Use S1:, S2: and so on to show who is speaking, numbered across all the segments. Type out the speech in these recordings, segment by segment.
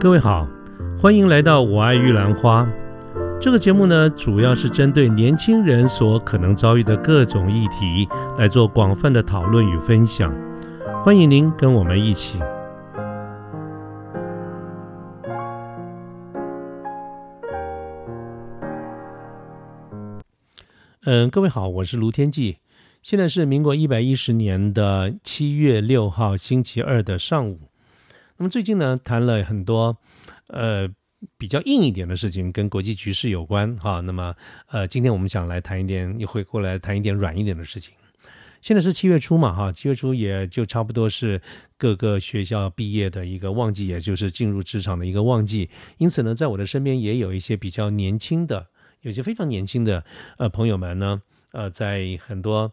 S1: 各位好，欢迎来到《我爱玉兰花》这个节目呢，主要是针对年轻人所可能遭遇的各种议题来做广泛的讨论与分享。欢迎您跟我们一起。嗯，各位好，我是卢天记。现在是民国一百一十年的七月六号星期二的上午。那么最近呢，谈了很多呃比较硬一点的事情，跟国际局势有关哈。那么呃，今天我们想来谈一点，又会过来谈一点软一点的事情。现在是七月初嘛哈，七月初也就差不多是各个学校毕业的一个旺季，也就是进入职场的一个旺季。因此呢，在我的身边也有一些比较年轻的。有些非常年轻的呃朋友们呢，呃，在很多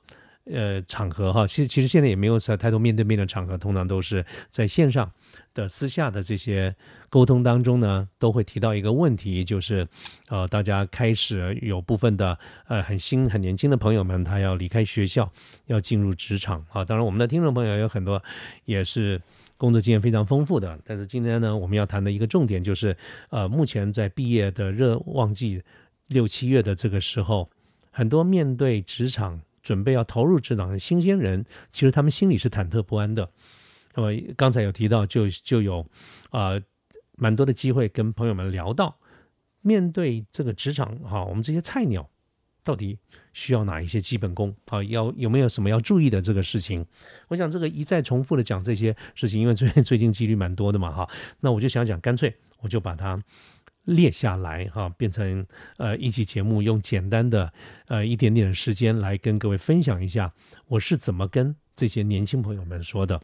S1: 呃场合哈，其实其实现在也没有太多面对面的场合，通常都是在线上的私下的这些沟通当中呢，都会提到一个问题，就是呃，大家开始有部分的呃很新很年轻的朋友们，他要离开学校，要进入职场啊。当然，我们的听众朋友有很多也是工作经验非常丰富的，但是今天呢，我们要谈的一个重点就是，呃，目前在毕业的热旺季。六七月的这个时候，很多面对职场准备要投入职场的新鲜人，其实他们心里是忐忑不安的。那么刚才有提到，就就有啊蛮多的机会跟朋友们聊到，面对这个职场哈，我们这些菜鸟到底需要哪一些基本功啊？要有没有什么要注意的这个事情？我想这个一再重复的讲这些事情，因为最最近几率蛮多的嘛哈。那我就想讲，干脆我就把它。列下来哈，变成呃一期节目，用简单的呃一点点的时间来跟各位分享一下，我是怎么跟这些年轻朋友们说的。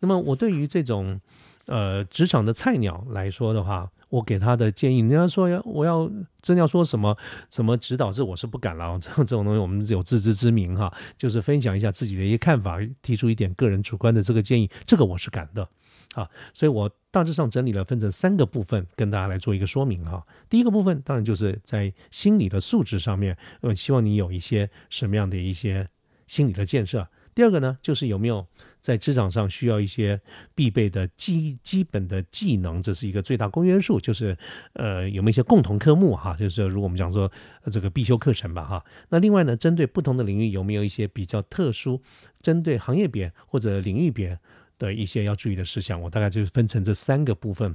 S1: 那么我对于这种呃职场的菜鸟来说的话，我给他的建议，人家说要我要真要说什么什么指导，这我是不敢了。这 这种东西我们有自知之明哈，就是分享一下自己的一些看法，提出一点个人主观的这个建议，这个我是敢的。啊，所以我大致上整理了，分成三个部分，跟大家来做一个说明哈。第一个部分当然就是在心理的素质上面，呃，希望你有一些什么样的一些心理的建设。第二个呢，就是有没有在职场上需要一些必备的基基本的技能，这是一个最大公约数，就是呃有没有一些共同科目哈，就是如果我们讲说这个必修课程吧哈。那另外呢，针对不同的领域有没有一些比较特殊，针对行业别或者领域别。的一些要注意的事项，我大概就是分成这三个部分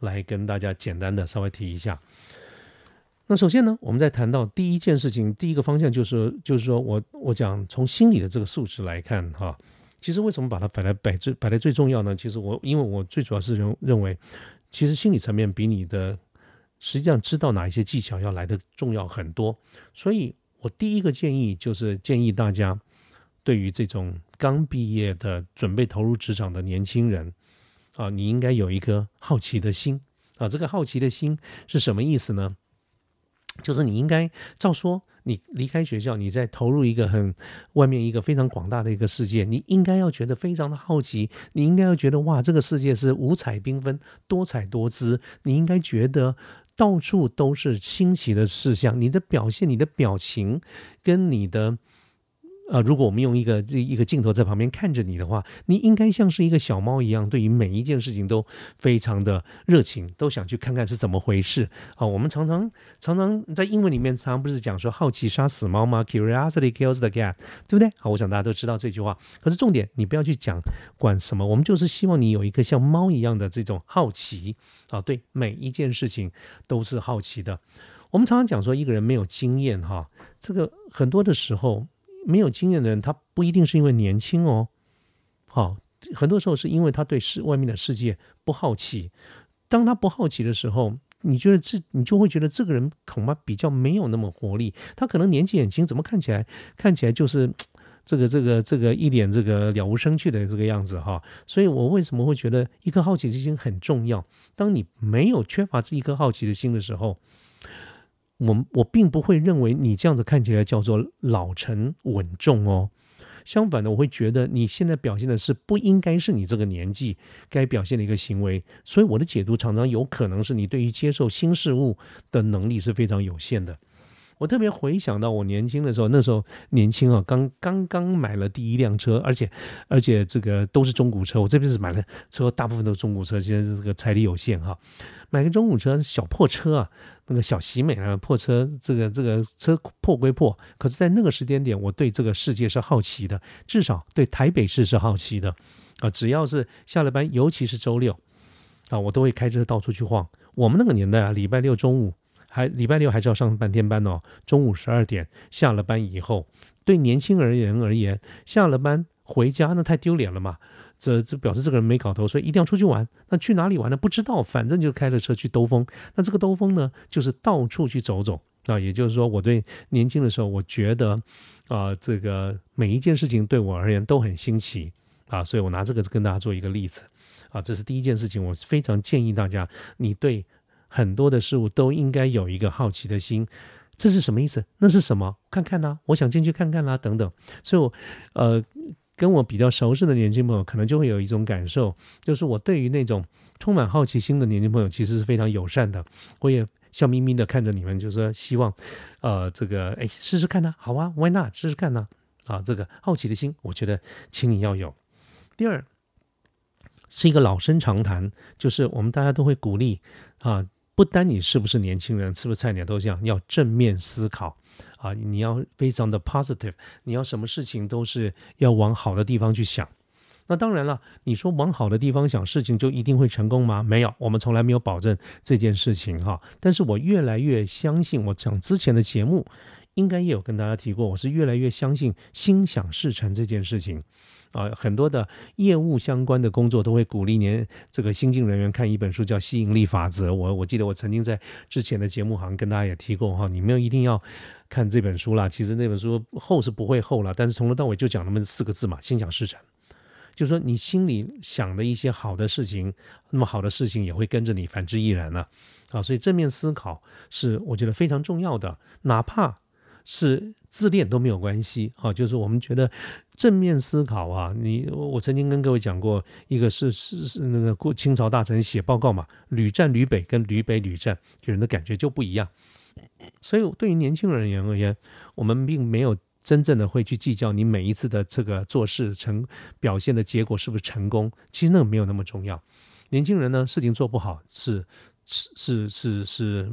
S1: 来跟大家简单的稍微提一下。那首先呢，我们在谈到第一件事情，第一个方向就是，就是说我我讲从心理的这个素质来看哈，其实为什么把它摆在摆最摆在最重要呢？其实我因为我最主要是认认为，其实心理层面比你的实际上知道哪一些技巧要来的重要很多，所以我第一个建议就是建议大家。对于这种刚毕业的、准备投入职场的年轻人，啊，你应该有一颗好奇的心啊。这个好奇的心是什么意思呢？就是你应该照说，你离开学校，你在投入一个很外面一个非常广大的一个世界，你应该要觉得非常的好奇，你应该要觉得哇，这个世界是五彩缤纷、多彩多姿，你应该觉得到处都是新奇的事项，你的表现、你的表情跟你的。呃，如果我们用一个一个镜头在旁边看着你的话，你应该像是一个小猫一样，对于每一件事情都非常的热情，都想去看看是怎么回事。啊，我们常常常常在英文里面常常不是讲说好奇杀死猫吗？Curiosity kills the cat，对不对？好，我想大家都知道这句话。可是重点，你不要去讲管什么，我们就是希望你有一个像猫一样的这种好奇啊，对每一件事情都是好奇的。我们常常讲说一个人没有经验哈，这个很多的时候。没有经验的人，他不一定是因为年轻哦，好，很多时候是因为他对世外面的世界不好奇。当他不好奇的时候，你觉得这，你就会觉得这个人恐怕比较没有那么活力。他可能年纪很轻，怎么看起来看起来就是这个这个这个一脸这个了无生趣的这个样子哈。所以我为什么会觉得一颗好奇的心很重要？当你没有缺乏这一颗好奇的心的时候。我我并不会认为你这样子看起来叫做老成稳重哦，相反的，我会觉得你现在表现的是不应该是你这个年纪该表现的一个行为，所以我的解读常常有可能是你对于接受新事物的能力是非常有限的。我特别回想到我年轻的时候，那时候年轻啊，刚刚刚买了第一辆车，而且而且这个都是中古车。我这边是买了车，大部分都是中古车，现在这个财力有限哈，买个中古车，小破车啊，那个小喜美啊，破车，这个这个车破归破，可是在那个时间点，我对这个世界是好奇的，至少对台北市是好奇的啊。只要是下了班，尤其是周六啊，我都会开车到处去晃。我们那个年代啊，礼拜六中午。还礼拜六还是要上半天班哦。中午十二点下了班以后，对年轻人而言，下了班回家那太丢脸了嘛。这这表示这个人没搞头，所以一定要出去玩。那去哪里玩呢？不知道，反正就开着车去兜风。那这个兜风呢，就是到处去走走啊。也就是说，我对年轻的时候，我觉得啊，这个每一件事情对我而言都很新奇啊。所以我拿这个跟大家做一个例子啊。这是第一件事情，我非常建议大家，你对。很多的事物都应该有一个好奇的心，这是什么意思？那是什么？看看呢？我想进去看看啦，等等。所以，我呃，跟我比较熟识的年轻朋友，可能就会有一种感受，就是我对于那种充满好奇心的年轻朋友，其实是非常友善的。我也笑眯眯的看着你们，就说希望，呃，这个哎，试试看呢，好啊，Why not？试试看呢？啊，这个好奇的心，我觉得，请你要有。第二，是一个老生常谈，就是我们大家都会鼓励啊。不单你是不是年轻人，是不是菜鸟都这样，要正面思考啊！你要非常的 positive，你要什么事情都是要往好的地方去想。那当然了，你说往好的地方想，事情就一定会成功吗？没有，我们从来没有保证这件事情哈。但是我越来越相信，我讲之前的节目应该也有跟大家提过，我是越来越相信心想事成这件事情。啊，很多的业务相关的工作都会鼓励您这个新进人员看一本书，叫《吸引力法则》。我我记得我曾经在之前的节目好像跟大家也提过哈，你们一定要看这本书啦。其实那本书厚是不会厚了，但是从头到尾就讲那么四个字嘛，心想事成。就是说你心里想的一些好的事情，那么好的事情也会跟着你反之亦然了。啊，所以正面思考是我觉得非常重要的，哪怕是。自恋都没有关系啊，就是我们觉得正面思考啊。你我曾经跟各位讲过，一个是是是那个过清朝大臣写报告嘛，屡战屡北跟屡北屡战给人的感觉就不一样。所以对于年轻人而言，我们并没有真正的会去计较你每一次的这个做事成表现的结果是不是成功，其实那个没有那么重要。年轻人呢，事情做不好是是是是是。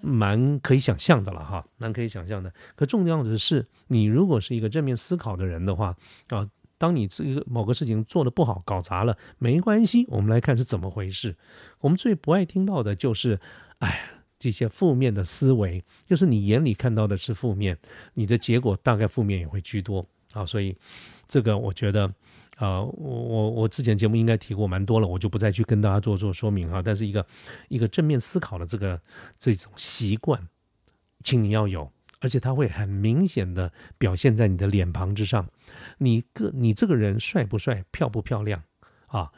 S1: 蛮可以想象的了哈，蛮可以想象的。可重要的是，你如果是一个正面思考的人的话啊，当你这个某个事情做的不好、搞砸了，没关系，我们来看是怎么回事。我们最不爱听到的就是，哎，这些负面的思维，就是你眼里看到的是负面，你的结果大概负面也会居多啊。所以，这个我觉得。啊，我我我之前节目应该提过蛮多了，我就不再去跟大家做做说明哈。但是一个一个正面思考的这个这种习惯，请你要有，而且它会很明显的表现在你的脸庞之上。你个你这个人帅不帅，漂不漂亮啊？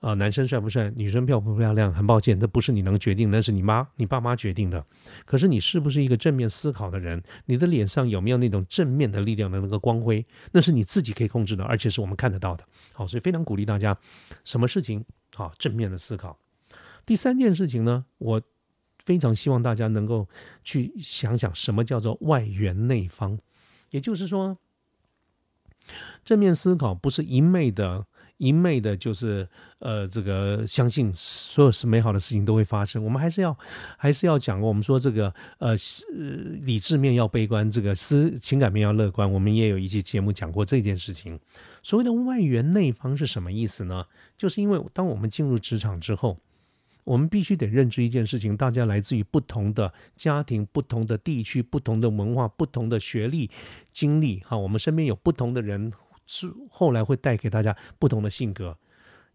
S1: 啊，男生帅不帅，女生漂不漂亮？很抱歉，这不是你能决定，那是你妈、你爸妈决定的。可是你是不是一个正面思考的人？你的脸上有没有那种正面的力量的那个光辉？那是你自己可以控制的，而且是我们看得到的。好，所以非常鼓励大家，什么事情好正面的思考。第三件事情呢，我非常希望大家能够去想想什么叫做外圆内方，也就是说，正面思考不是一昧的。一昧的，就是呃，这个相信所有是美好的事情都会发生。我们还是要，还是要讲。我们说这个呃，理智面要悲观，这个思情感面要乐观。我们也有一期节目讲过这件事情。所谓的外圆内方是什么意思呢？就是因为当我们进入职场之后，我们必须得认知一件事情：大家来自于不同的家庭、不同的地区、不同的文化、不同的学历经历。哈，我们身边有不同的人。是后来会带给大家不同的性格，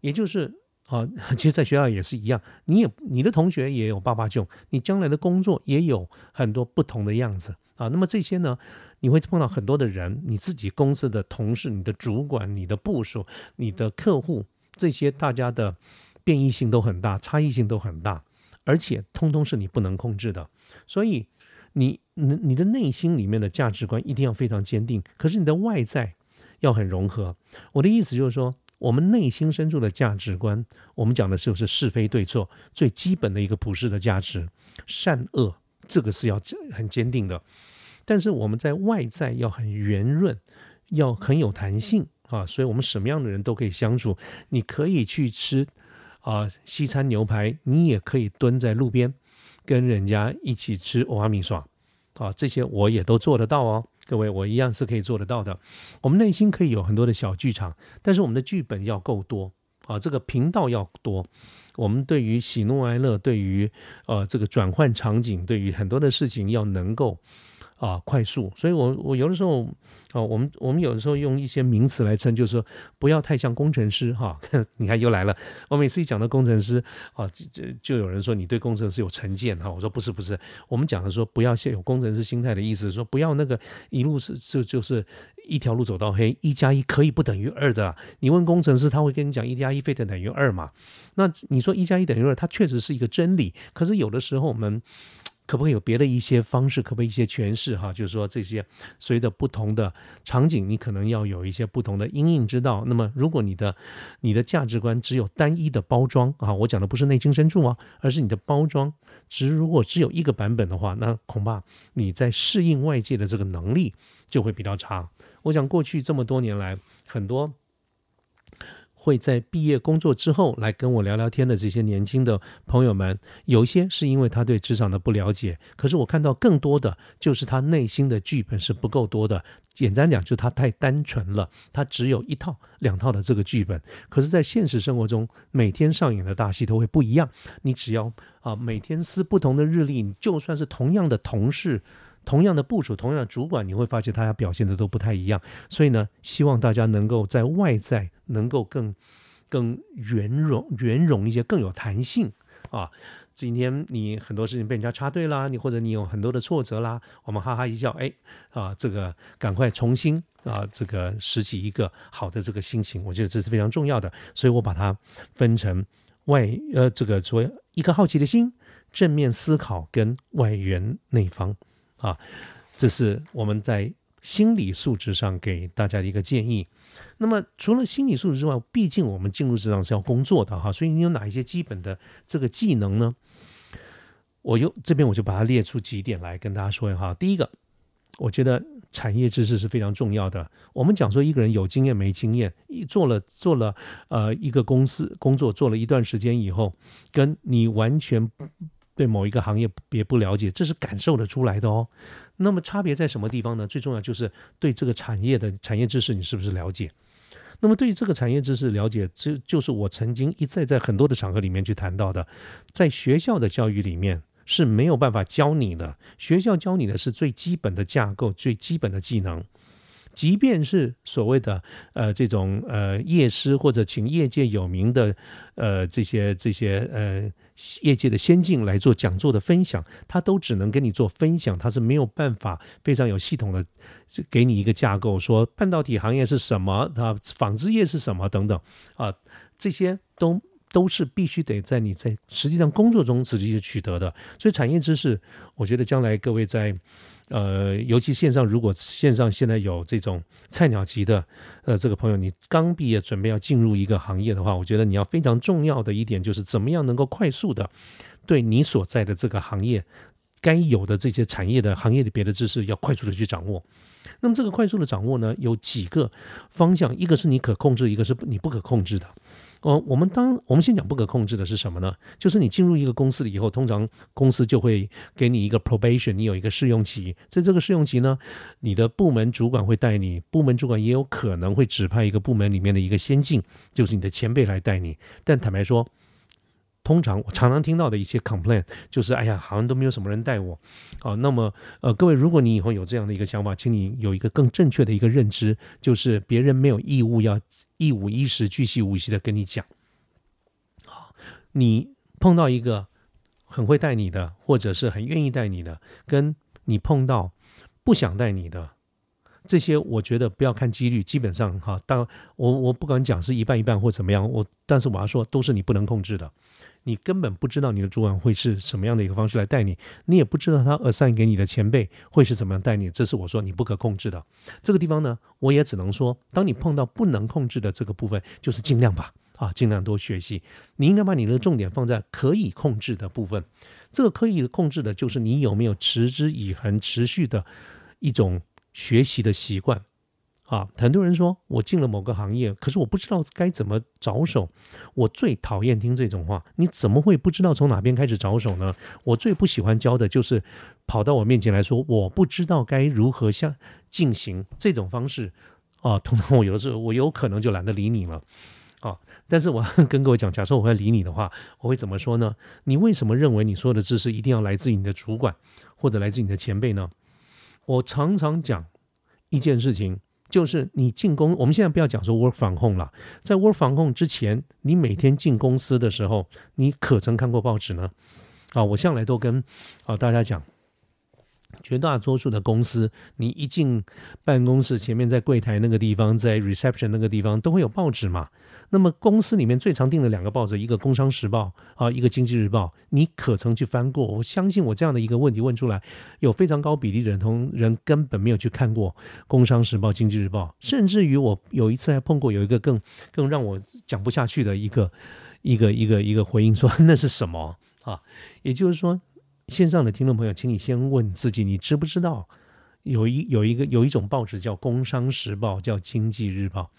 S1: 也就是啊，其实，在学校也是一样，你也你的同学也有爸爸囧，你将来的工作也有很多不同的样子啊。那么这些呢，你会碰到很多的人，你自己公司的同事、你的主管、你的部属、你的客户，这些大家的变异性都很大，差异性都很大，而且通通是你不能控制的。所以，你你你的内心里面的价值观一定要非常坚定，可是你的外在。要很融合，我的意思就是说，我们内心深处的价值观，我们讲的是不是是非对错最基本的一个普世的价值，善恶这个是要很坚定的。但是我们在外在要很圆润，要很有弹性啊，所以我们什么样的人都可以相处。你可以去吃啊西餐牛排，你也可以蹲在路边跟人家一起吃欧阿米爽啊，这些我也都做得到哦。各位，我一样是可以做得到的。我们内心可以有很多的小剧场，但是我们的剧本要够多啊，这个频道要多。我们对于喜怒哀乐，对于呃这个转换场景，对于很多的事情要能够。啊，快速，所以我我有的时候，啊，我们我们有的时候用一些名词来称，就是说不要太像工程师哈。你看又来了，我每次一讲到工程师，啊，就就有人说你对工程师有成见哈。我说不是不是，我们讲的说不要先有工程师心态的意思，说不要那个一路是就就是一条路走到黑，一加一可以不等于二的。你问工程师，他会跟你讲一加一非得等于二嘛？那你说一加一等于二，它确实是一个真理。可是有的时候我们。可不可以有别的一些方式？可不可以一些诠释？哈，就是说这些随着不同的场景，你可能要有一些不同的因应之道。那么，如果你的你的价值观只有单一的包装啊，我讲的不是内心深处啊，而是你的包装只如果只有一个版本的话，那恐怕你在适应外界的这个能力就会比较差。我想过去这么多年来，很多。会在毕业工作之后来跟我聊聊天的这些年轻的朋友们，有一些是因为他对职场的不了解，可是我看到更多的就是他内心的剧本是不够多的。简单讲，就是他太单纯了，他只有一套、两套的这个剧本。可是，在现实生活中，每天上演的大戏都会不一样。你只要啊，每天撕不同的日历，你就算是同样的同事。同样的部署，同样的主管，你会发现大家表现的都不太一样。所以呢，希望大家能够在外在能够更更圆融、圆融一些，更有弹性啊。今天你很多事情被人家插队啦，你或者你有很多的挫折啦，我们哈哈一笑，哎啊，这个赶快重新啊，这个拾起一个好的这个心情，我觉得这是非常重要的。所以我把它分成外呃这个所谓一颗好奇的心、正面思考跟外圆内方。啊，这是我们在心理素质上给大家的一个建议。那么除了心理素质之外，毕竟我们进入职场是要工作的哈，所以你有哪一些基本的这个技能呢？我又这边我就把它列出几点来跟大家说一下。第一个，我觉得产业知识是非常重要的。我们讲说一个人有经验没经验，一做了做了呃一个公司工作做了一段时间以后，跟你完全。对某一个行业别不了解，这是感受得出来的哦。那么差别在什么地方呢？最重要就是对这个产业的产业知识你是不是了解？那么对于这个产业知识了解，这就是我曾经一再在很多的场合里面去谈到的，在学校的教育里面是没有办法教你的。学校教你的是最基本的架构、最基本的技能。即便是所谓的呃这种呃业师或者请业界有名的呃这些这些呃业界的先进来做讲座的分享，他都只能跟你做分享，他是没有办法非常有系统的给你一个架构，说半导体行业是什么，啊纺织业是什么等等啊，这些都都是必须得在你在实际上工作中直接取得的。所以产业知识，我觉得将来各位在。呃，尤其线上，如果线上现在有这种菜鸟级的，呃，这个朋友，你刚毕业准备要进入一个行业的话，我觉得你要非常重要的一点就是怎么样能够快速的对你所在的这个行业该有的这些产业的行业的别的知识要快速的去掌握。那么这个快速的掌握呢，有几个方向，一个是你可控制，一个是你不可控制的。哦，我们当我们先讲不可控制的是什么呢？就是你进入一个公司了以后，通常公司就会给你一个 probation，你有一个试用期。在这个试用期呢，你的部门主管会带你，部门主管也有可能会指派一个部门里面的一个先进，就是你的前辈来带你。但坦白说，通常我常常听到的一些 complain 就是，哎呀，好像都没有什么人带我。好，那么呃，各位，如果你以后有这样的一个想法，请你有一个更正确的一个认知，就是别人没有义务要一五一十、巨细无遗的跟你讲。好，你碰到一个很会带你的，或者是很愿意带你的，跟你碰到不想带你的，这些我觉得不要看几率，基本上哈，当我我不敢讲是一半一半或怎么样，我但是我要说都是你不能控制的。你根本不知道你的主管会是什么样的一个方式来带你，你也不知道他 assign 给你的前辈会是怎么样带你，这是我说你不可控制的。这个地方呢，我也只能说，当你碰到不能控制的这个部分，就是尽量吧，啊，尽量多学习。你应该把你的重点放在可以控制的部分。这个可以控制的，就是你有没有持之以恒、持续的一种学习的习惯。啊，很多人说我进了某个行业，可是我不知道该怎么着手。我最讨厌听这种话，你怎么会不知道从哪边开始着手呢？我最不喜欢教的就是跑到我面前来说我不知道该如何向进行这种方式。啊，通常我有的时候我有可能就懒得理你了。啊，但是我 跟各位讲，假设我会理你的话，我会怎么说呢？你为什么认为你说的知识一定要来自于你的主管或者来自你的前辈呢？我常常讲一件事情。就是你进公，我们现在不要讲说 work from home 了，在 work from home 之前，你每天进公司的时候，你可曾看过报纸呢？啊，我向来都跟啊大家讲。绝大多数的公司，你一进办公室前面，在柜台那个地方，在 reception 那个地方，都会有报纸嘛。那么公司里面最常订的两个报纸，一个《工商时报》啊，一个《经济日报》，你可曾去翻过？我相信我这样的一个问题问出来，有非常高比例的人同人根本没有去看过《工商时报》《经济日报》，甚至于我有一次还碰过有一个更更让我讲不下去的一个一个一个一个回应，说那是什么啊？也就是说。线上的听众朋友，请你先问自己：你知不知道有一有一个有一种报纸叫《工商时报》，叫《经济日报》？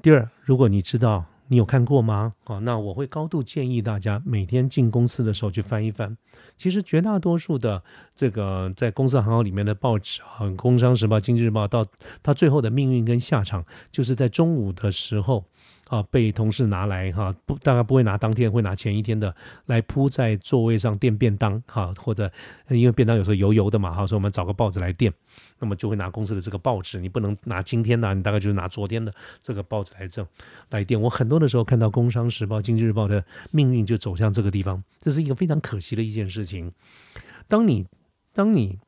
S1: 第二，如果你知道，你有看过吗？啊，那我会高度建议大家每天进公司的时候去翻一翻。其实绝大多数的这个在公司行号里面的报纸啊，《工商时报》《经济日报》，到它最后的命运跟下场，就是在中午的时候。啊，被同事拿来哈，不大概不会拿当天，会拿前一天的来铺在座位上垫便当哈，或者因为便当有时候油油的嘛哈，所以我们找个报纸来垫，那么就会拿公司的这个报纸，你不能拿今天的，你大概就是拿昨天的这个报纸来挣来垫。我很多的时候看到《工商时报》《经济日报》的命运就走向这个地方，这是一个非常可惜的一件事情。当你当你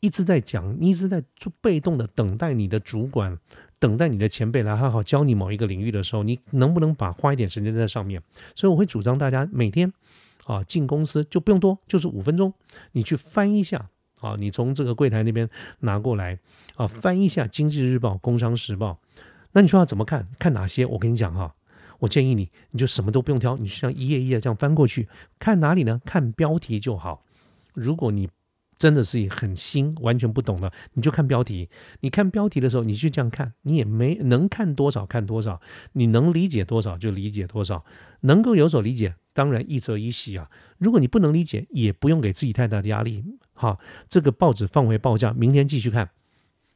S1: 一直在讲，你一直在做被动的等待你的主管。等待你的前辈来好好教你某一个领域的时候，你能不能把花一点时间在上面？所以我会主张大家每天啊进公司就不用多，就是五分钟，你去翻一下啊，你从这个柜台那边拿过来啊，翻一下《经济日报》《工商时报》。那你说要怎么看？看哪些？我跟你讲哈，我建议你，你就什么都不用挑，你就像一页一页这样翻过去，看哪里呢？看标题就好。如果你真的是很新，完全不懂的，你就看标题。你看标题的时候，你就这样看，你也没能看多少看多少，你能理解多少就理解多少，能够有所理解，当然一则一喜啊。如果你不能理解，也不用给自己太大的压力。好，这个报纸放回报价，明天继续看。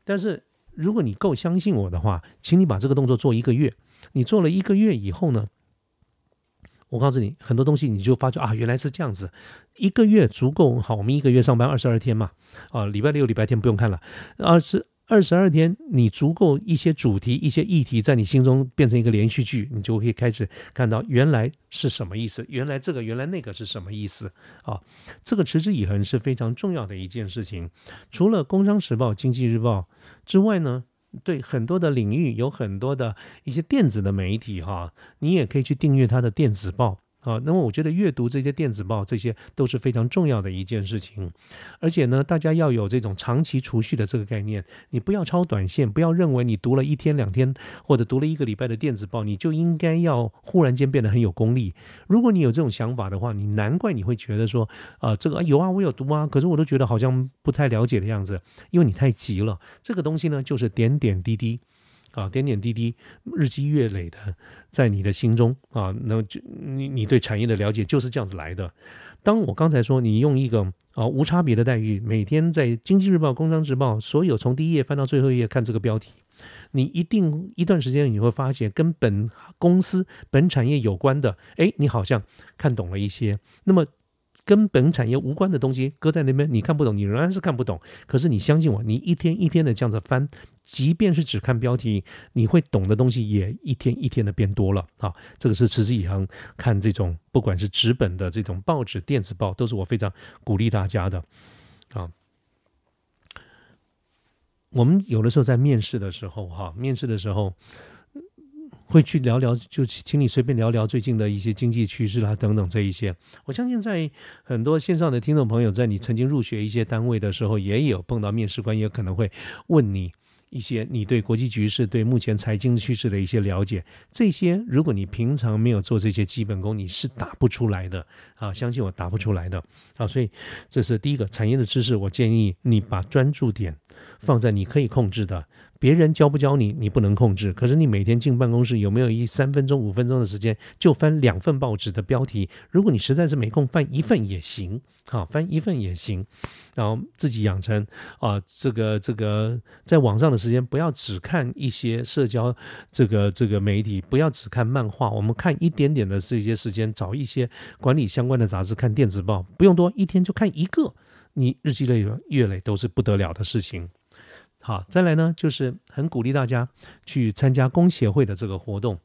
S1: 但是如果你够相信我的话，请你把这个动作做一个月。你做了一个月以后呢？我告诉你，很多东西你就发觉啊，原来是这样子。一个月足够好，我们一个月上班二十二天嘛，啊，礼拜六、礼拜天不用看了。二十二十二天，你足够一些主题、一些议题在你心中变成一个连续剧，你就可以开始看到原来是什么意思，原来这个、原来那个是什么意思啊？这个持之以恒是非常重要的一件事情。除了《工商时报》《经济日报》之外呢？对很多的领域有很多的一些电子的媒体哈，你也可以去订阅他的电子报。啊，那么我觉得阅读这些电子报，这些都是非常重要的一件事情。而且呢，大家要有这种长期储蓄的这个概念，你不要超短线，不要认为你读了一天两天或者读了一个礼拜的电子报，你就应该要忽然间变得很有功力。如果你有这种想法的话，你难怪你会觉得说，啊，这个有啊，我有读啊，可是我都觉得好像不太了解的样子，因为你太急了。这个东西呢，就是点点滴滴。啊，点点滴滴，日积月累的，在你的心中啊，那就你你对产业的了解就是这样子来的。当我刚才说你用一个啊无差别的待遇，每天在《经济日报》《工商时报》所有从第一页翻到最后一页看这个标题，你一定一段时间你会发现跟本公司本产业有关的，哎，你好像看懂了一些。那么。跟本产业无关的东西搁在那边，你看不懂，你仍然是看不懂。可是你相信我，你一天一天的这样子翻，即便是只看标题，你会懂的东西也一天一天的变多了啊！这个是持之以恒看这种，不管是纸本的这种报纸、电子报，都是我非常鼓励大家的啊。我们有的时候在面试的时候，哈，面试的时候。会去聊聊，就请你随便聊聊最近的一些经济趋势啦，等等这一些。我相信在很多线上的听众朋友，在你曾经入学一些单位的时候，也有碰到面试官，也可能会问你一些你对国际局势、对目前财经趋势的一些了解，这些如果你平常没有做这些基本功，你是打不出来的啊！相信我，打不出来的啊！所以这是第一个产业的知识，我建议你把专注点放在你可以控制的。别人教不教你，你不能控制。可是你每天进办公室，有没有一三分钟、五分钟的时间，就翻两份报纸的标题？如果你实在是没空，翻一份也行，好，翻一份也行。然后自己养成啊，这个这个在网上的时间，不要只看一些社交这个这个媒体，不要只看漫画。我们看一点点的这些时间，找一些管理相关的杂志，看电子报，不用多，一天就看一个，你日积累月累都是不得了的事情。好，再来呢，就是很鼓励大家去参加工协会的这个活动。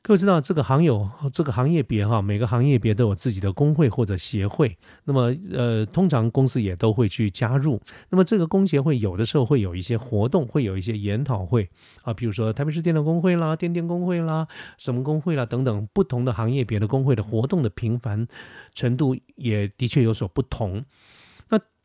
S1: 各位知道，这个行有这个行业别哈，每个行业别都有自己的工会或者协会。那么，呃，通常公司也都会去加入。那么，这个工协会有的时候会有一些活动，会有一些研讨会啊，比如说台北市电脑工会啦、电电工会啦、什么工会啦等等，不同的行业别的工会的活动的频繁程度也的确有所不同。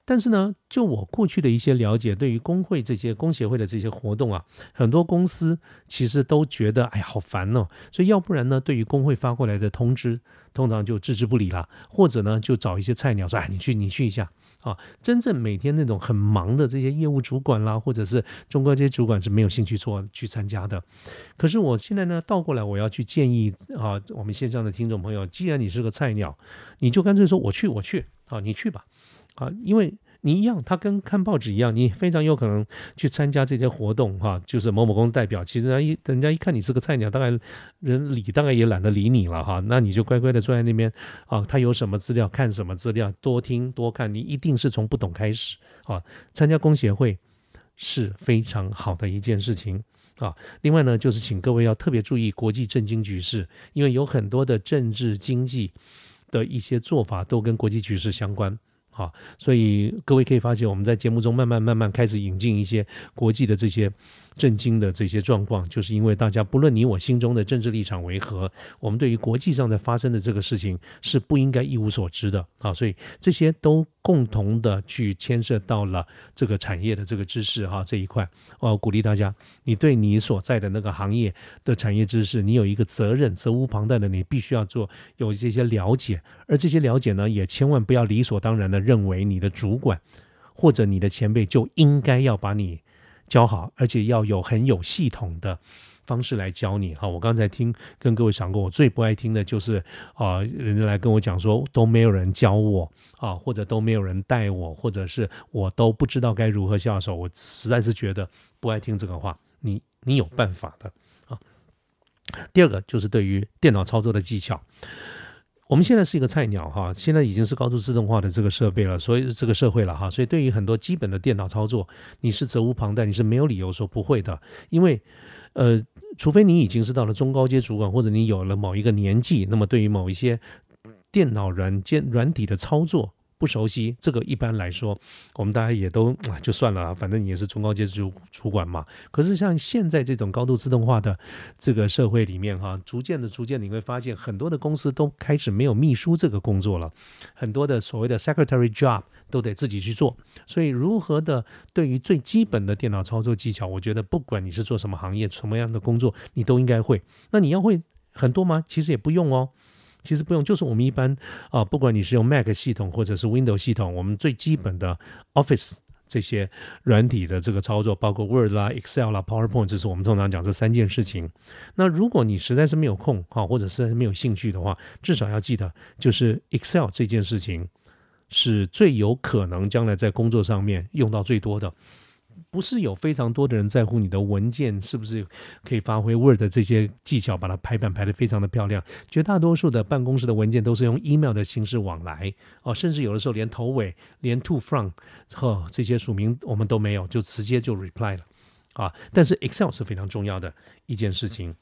S1: 但是呢，就我过去的一些了解，对于工会这些工协会的这些活动啊，很多公司其实都觉得，哎呀，好烦哦。所以要不然呢，对于工会发过来的通知，通常就置之不理了，或者呢，就找一些菜鸟说，哎，你去，你去一下啊。真正每天那种很忙的这些业务主管啦，或者是中高阶主管是没有兴趣做去参加的。可是我现在呢，倒过来我要去建议啊，我们线上的听众朋友，既然你是个菜鸟，你就干脆说我去，我去啊，你去吧。啊，因为你一样，他跟看报纸一样，你非常有可能去参加这些活动，哈，就是某某公司代表。其实人一人家一看你是个菜鸟，大概人理大概也懒得理你了，哈。那你就乖乖的坐在那边，啊，他有什么资料看什么资料，多听多看。你一定是从不懂开始，啊，参加工协会是非常好的一件事情，啊。另外呢，就是请各位要特别注意国际政经局势，因为有很多的政治经济的一些做法都跟国际局势相关。啊，所以各位可以发现，我们在节目中慢慢慢慢开始引进一些国际的这些。震惊的这些状况，就是因为大家不论你我心中的政治立场为何，我们对于国际上在发生的这个事情是不应该一无所知的啊！所以这些都共同的去牵涉到了这个产业的这个知识哈这一块。我鼓励大家，你对你所在的那个行业的产业知识，你有一个责任，责无旁贷的，你必须要做有这些了解。而这些了解呢，也千万不要理所当然的认为你的主管或者你的前辈就应该要把你。教好，而且要有很有系统的方式来教你哈。我刚才听跟各位讲过，我最不爱听的就是啊，人家来跟我讲说都没有人教我啊，或者都没有人带我，或者是我都不知道该如何下手。我实在是觉得不爱听这个话。你你有办法的啊。第二个就是对于电脑操作的技巧。我们现在是一个菜鸟哈，现在已经是高度自动化的这个设备了，所以这个社会了哈，所以对于很多基本的电脑操作，你是责无旁贷，你是没有理由说不会的，因为，呃，除非你已经是到了中高阶主管，或者你有了某一个年纪，那么对于某一些电脑软件软体的操作。不熟悉这个，一般来说，我们大家也都啊就算了啊，反正你也是中高阶主主管嘛。可是像现在这种高度自动化的这个社会里面哈，逐渐的、逐渐你会发现，很多的公司都开始没有秘书这个工作了，很多的所谓的 secretary job 都得自己去做。所以，如何的对于最基本的电脑操作技巧，我觉得不管你是做什么行业、什么样的工作，你都应该会。那你要会很多吗？其实也不用哦。其实不用，就是我们一般啊，不管你是用 Mac 系统或者是 Windows 系统，我们最基本的 Office 这些软体的这个操作，包括 Word 啦、Excel 啦、PowerPoint，这是我们通常讲这三件事情。那如果你实在是没有空哈，或者是没有兴趣的话，至少要记得，就是 Excel 这件事情是最有可能将来在工作上面用到最多的。不是有非常多的人在乎你的文件是不是可以发挥 Word 这些技巧，把它排版排得非常的漂亮。绝大多数的办公室的文件都是用 email 的形式往来哦，甚至有的时候连头尾、连 to from 和这些署名我们都没有，就直接就 reply 了啊。但是 Excel 是非常重要的一件事情。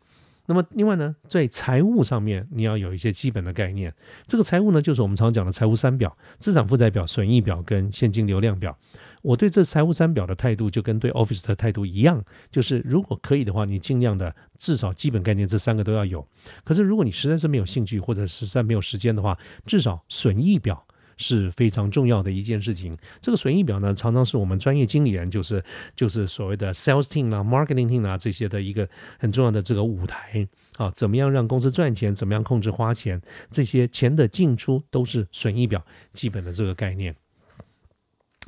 S1: 那么另外呢，在财务上面你要有一些基本的概念。这个财务呢，就是我们常讲的财务三表：资产负债表、损益表跟现金流量表。我对这财务三表的态度就跟对 Office 的态度一样，就是如果可以的话，你尽量的至少基本概念这三个都要有。可是如果你实在是没有兴趣或者实在没有时间的话，至少损益表是非常重要的一件事情。这个损益表呢，常常是我们专业经理人，就是就是所谓的 sales team 啊、marketing team 啊这些的一个很重要的这个舞台啊。怎么样让公司赚钱？怎么样控制花钱？这些钱的进出都是损益表基本的这个概念。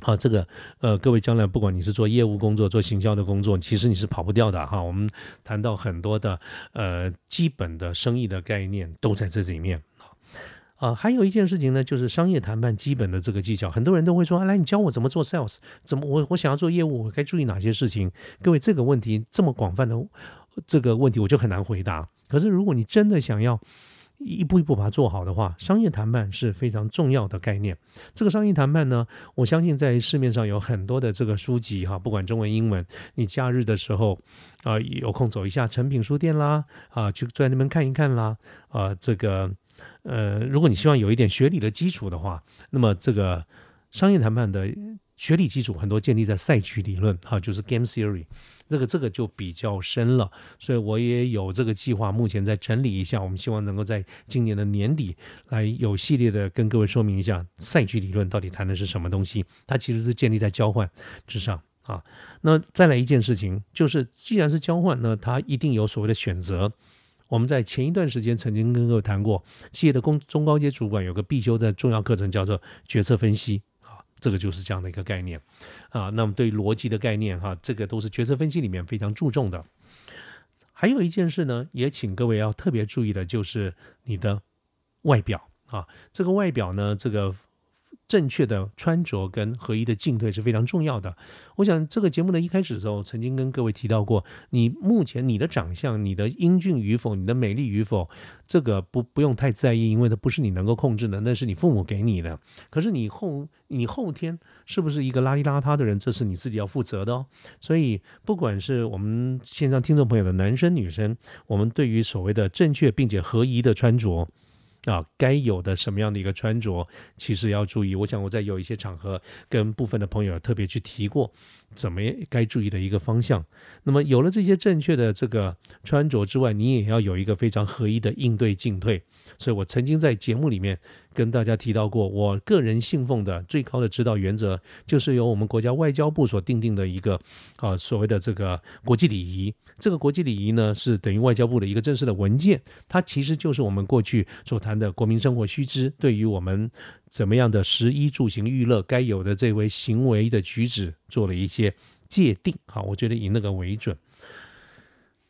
S1: 好，这个呃，各位将来不管你是做业务工作、做行销的工作，其实你是跑不掉的哈。我们谈到很多的呃基本的生意的概念都在这里面啊。还有一件事情呢，就是商业谈判基本的这个技巧，很多人都会说，来，你教我怎么做 sales，怎么我我想要做业务，我该注意哪些事情？各位，这个问题这么广泛的这个问题，我就很难回答。可是如果你真的想要，一步一步把它做好的话，商业谈判是非常重要的概念。这个商业谈判呢，我相信在市面上有很多的这个书籍哈，不管中文英文，你假日的时候啊有空走一下成品书店啦，啊去在那边看一看啦，啊这个呃，如果你希望有一点学理的基础的话，那么这个商业谈判的学理基础很多建立在赛局理论哈，就是 game theory。这个这个就比较深了，所以我也有这个计划，目前在整理一下。我们希望能够在今年的年底来有系列的跟各位说明一下赛局理论到底谈的是什么东西。它其实是建立在交换之上啊。那再来一件事情，就是既然是交换呢，它一定有所谓的选择。我们在前一段时间曾经跟各位谈过，企业的工中高阶主管有个必修的重要课程，叫做决策分析。这个就是这样的一个概念啊。那么对逻辑的概念哈，这个都是决策分析里面非常注重的。还有一件事呢，也请各位要特别注意的，就是你的外表啊。这个外表呢，这个。正确的穿着跟合一的进退是非常重要的。我想这个节目的一开始的时候，曾经跟各位提到过，你目前你的长相、你的英俊与否、你的美丽与否，这个不不用太在意，因为它不是你能够控制的，那是你父母给你的。可是你后你后天是不是一个邋里邋遢的人，这是你自己要负责的哦。所以不管是我们线上听众朋友的男生女生，我们对于所谓的正确并且合宜的穿着。啊，该有的什么样的一个穿着，其实要注意。我想我在有一些场合跟部分的朋友特别去提过，怎么该注意的一个方向。那么有了这些正确的这个穿着之外，你也要有一个非常合一的应对进退。所以我曾经在节目里面。跟大家提到过，我个人信奉的最高的指导原则，就是由我们国家外交部所定定的一个啊所谓的这个国际礼仪。这个国际礼仪呢，是等于外交部的一个正式的文件，它其实就是我们过去所谈的国民生活须知，对于我们怎么样的食衣住行娱乐该有的这位行为的举止做了一些界定。好，我觉得以那个为准。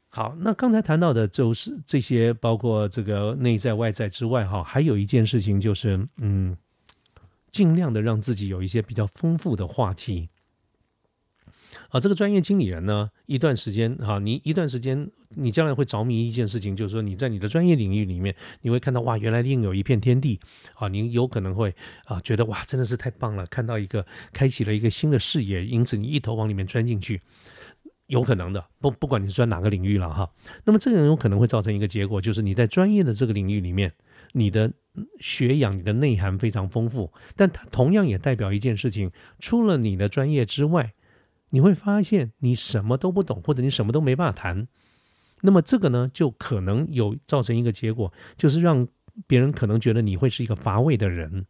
S1: 好，那刚才谈到的就是这些，包括这个内在外在之外，哈，还有一件事情就是，嗯，尽量的让自己有一些比较丰富的话题。啊，这个专业经理人呢，一段时间，哈，你一段时间，你将来会着迷一件事情，就是说你在你的专业领域里面，你会看到哇，原来另有一片天地，啊，你有可能会啊，觉得哇，真的是太棒了，看到一个开启了一个新的视野，因此你一头往里面钻进去。有可能的，不不管你是钻哪个领域了哈，那么这个人有可能会造成一个结果，就是你在专业的这个领域里面，你的学养、你的内涵非常丰富，但它同样也代表一件事情，除了你的专业之外，你会发现你什么都不懂，或者你什么都没办法谈，那么这个呢，就可能有造成一个结果，就是让别人可能觉得你会是一个乏味的人。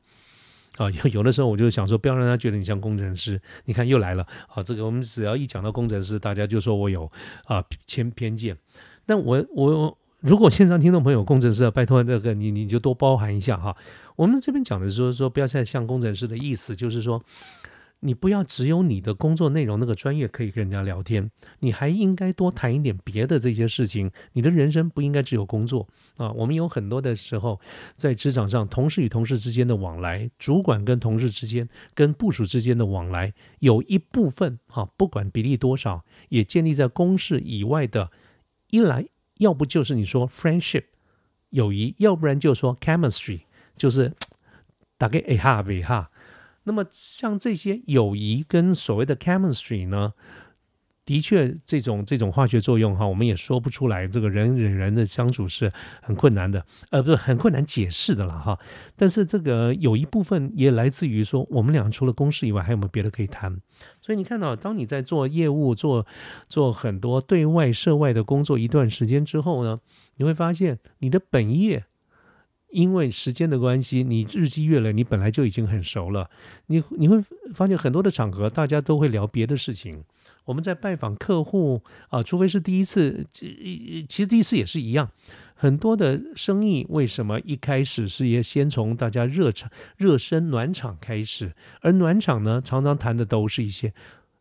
S1: 啊，有有的时候我就想说，不要让他觉得你像工程师。你看又来了啊，这个我们只要一讲到工程师，大家就说我有啊偏偏见。但我我如果线上听众朋友工程师，拜托那个你你就多包涵一下哈。我们这边讲的是说说不要再像工程师的意思，就是说。你不要只有你的工作内容那个专业可以跟人家聊天，你还应该多谈一点别的这些事情。你的人生不应该只有工作啊！我们有很多的时候在职场上，同事与同事之间的往来，主管跟同事之间、跟部属之间的往来，有一部分哈，不管比例多少，也建立在公事以外的。一来，要不就是你说 friendship 友谊，要不然就说 chemistry，就是大概哎哈呗哈。那么像这些友谊跟所谓的 chemistry 呢，的确这种这种化学作用哈，我们也说不出来。这个人与人的相处是很困难的，呃，不是很困难解释的了哈。但是这个有一部分也来自于说，我们俩除了公事以外，还有没有别的可以谈？所以你看到，当你在做业务、做做很多对外涉外的工作一段时间之后呢，你会发现你的本业。因为时间的关系，你日积月累，你本来就已经很熟了。你你会发现很多的场合，大家都会聊别的事情。我们在拜访客户啊，除非是第一次，其实第一次也是一样。很多的生意为什么一开始是也先从大家热场、热身、暖场开始？而暖场呢，常常谈的都是一些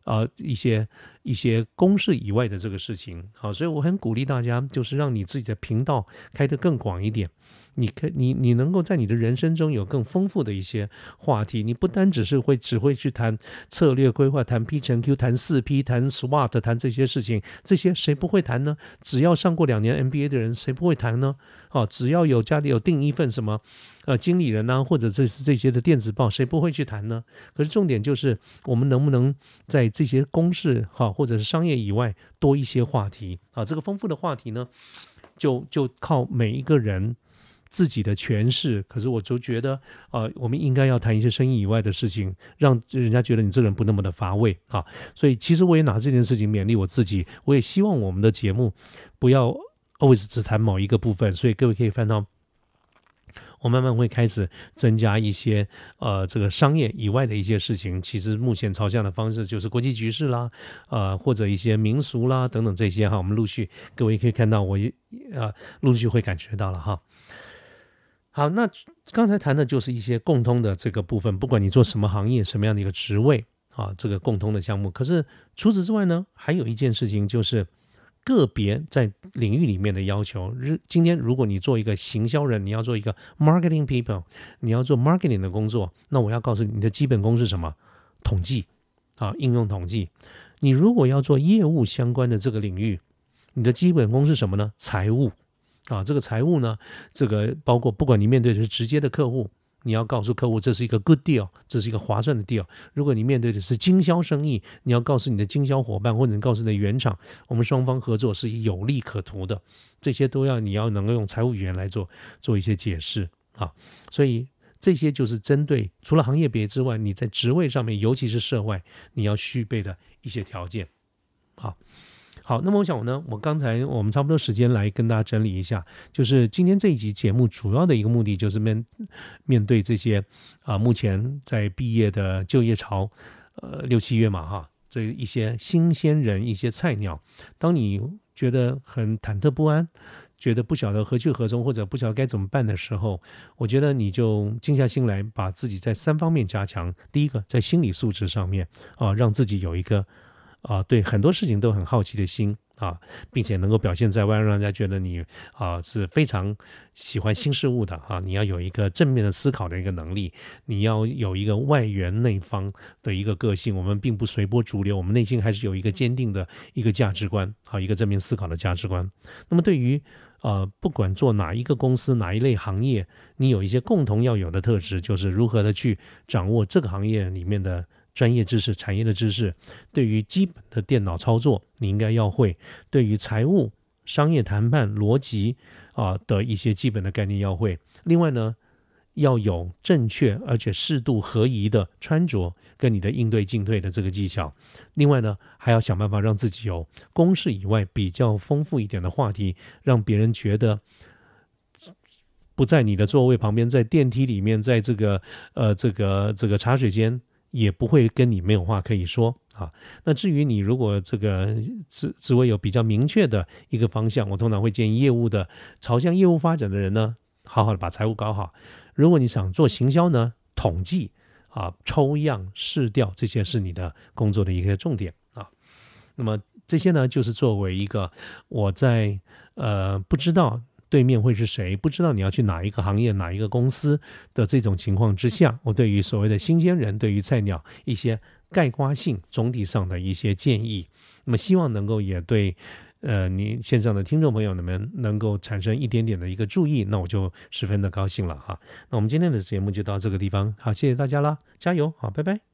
S1: 啊一些一些公事以外的这个事情。好，所以我很鼓励大家，就是让你自己的频道开得更广一点。你可你你能够在你的人生中有更丰富的一些话题，你不单只是会只会去谈策略规划、谈 P 乘 Q、谈四 P、谈 SWOT、谈这些事情，这些谁不会谈呢？只要上过两年 MBA 的人，谁不会谈呢？哦，只要有家里有订一份什么呃经理人呐，或者这是这些的电子报，谁不会去谈呢？可是重点就是我们能不能在这些公事哈或者是商业以外多一些话题啊？这个丰富的话题呢，就就靠每一个人。自己的诠释，可是我就觉得，呃，我们应该要谈一些生意以外的事情，让人家觉得你这人不那么的乏味啊。所以，其实我也拿这件事情勉励我自己，我也希望我们的节目不要 always 只谈某一个部分。所以，各位可以翻到，我慢慢会开始增加一些呃，这个商业以外的一些事情。其实目前朝向的方式就是国际局势啦，呃，或者一些民俗啦等等这些哈。我们陆续，各位可以看到，我也呃陆续会感觉到了哈。好，那刚才谈的就是一些共通的这个部分，不管你做什么行业、什么样的一个职位啊，这个共通的项目。可是除此之外呢，还有一件事情就是个别在领域里面的要求。日今天如果你做一个行销人，你要做一个 marketing people，你要做 marketing 的工作，那我要告诉你，你的基本功是什么？统计啊，应用统计。你如果要做业务相关的这个领域，你的基本功是什么呢？财务。啊，这个财务呢，这个包括不管你面对的是直接的客户，你要告诉客户这是一个 good deal，这是一个划算的 deal。如果你面对的是经销生意，你要告诉你的经销伙伴或者你告诉你的原厂，我们双方合作是有利可图的。这些都要你要能够用财务语言来做做一些解释啊。所以这些就是针对除了行业别之外，你在职位上面，尤其是涉外，你要具备的一些条件。好。那么我想呢，我刚才我们差不多时间来跟大家整理一下，就是今天这一集节目主要的一个目的，就是面面对这些啊，目前在毕业的就业潮，呃，六七月嘛哈，这一些新鲜人、一些菜鸟，当你觉得很忐忑不安，觉得不晓得何去何从，或者不晓得该怎么办的时候，我觉得你就静下心来，把自己在三方面加强。第一个，在心理素质上面啊，让自己有一个。啊，对很多事情都很好奇的心啊，并且能够表现在外，让人家觉得你啊是非常喜欢新事物的啊。你要有一个正面的思考的一个能力，你要有一个外圆内方的一个个性。我们并不随波逐流，我们内心还是有一个坚定的一个价值观啊，一个正面思考的价值观。那么对于呃，不管做哪一个公司、哪一类行业，你有一些共同要有的特质，就是如何的去掌握这个行业里面的。专业知识、产业的知识，对于基本的电脑操作，你应该要会；对于财务、商业谈判、逻辑啊的一些基本的概念要会。另外呢，要有正确而且适度合宜的穿着，跟你的应对进退的这个技巧。另外呢，还要想办法让自己有公事以外比较丰富一点的话题，让别人觉得不在你的座位旁边，在电梯里面，在这个呃这个这个茶水间。也不会跟你没有话可以说啊。那至于你如果这个职职位有比较明确的一个方向，我通常会建议业务的朝向业务发展的人呢，好好的把财务搞好。如果你想做行销呢，统计啊、抽样、试调这些是你的工作的一个重点啊。那么这些呢，就是作为一个我在呃不知道。对面会是谁？不知道你要去哪一个行业、哪一个公司的这种情况之下，我对于所谓的新鲜人、对于菜鸟一些概括性、总体上的一些建议，那么希望能够也对呃你线上的听众朋友们能够产生一点点的一个注意，那我就十分的高兴了哈。那我们今天的节目就到这个地方，好，谢谢大家啦，加油，好，拜拜。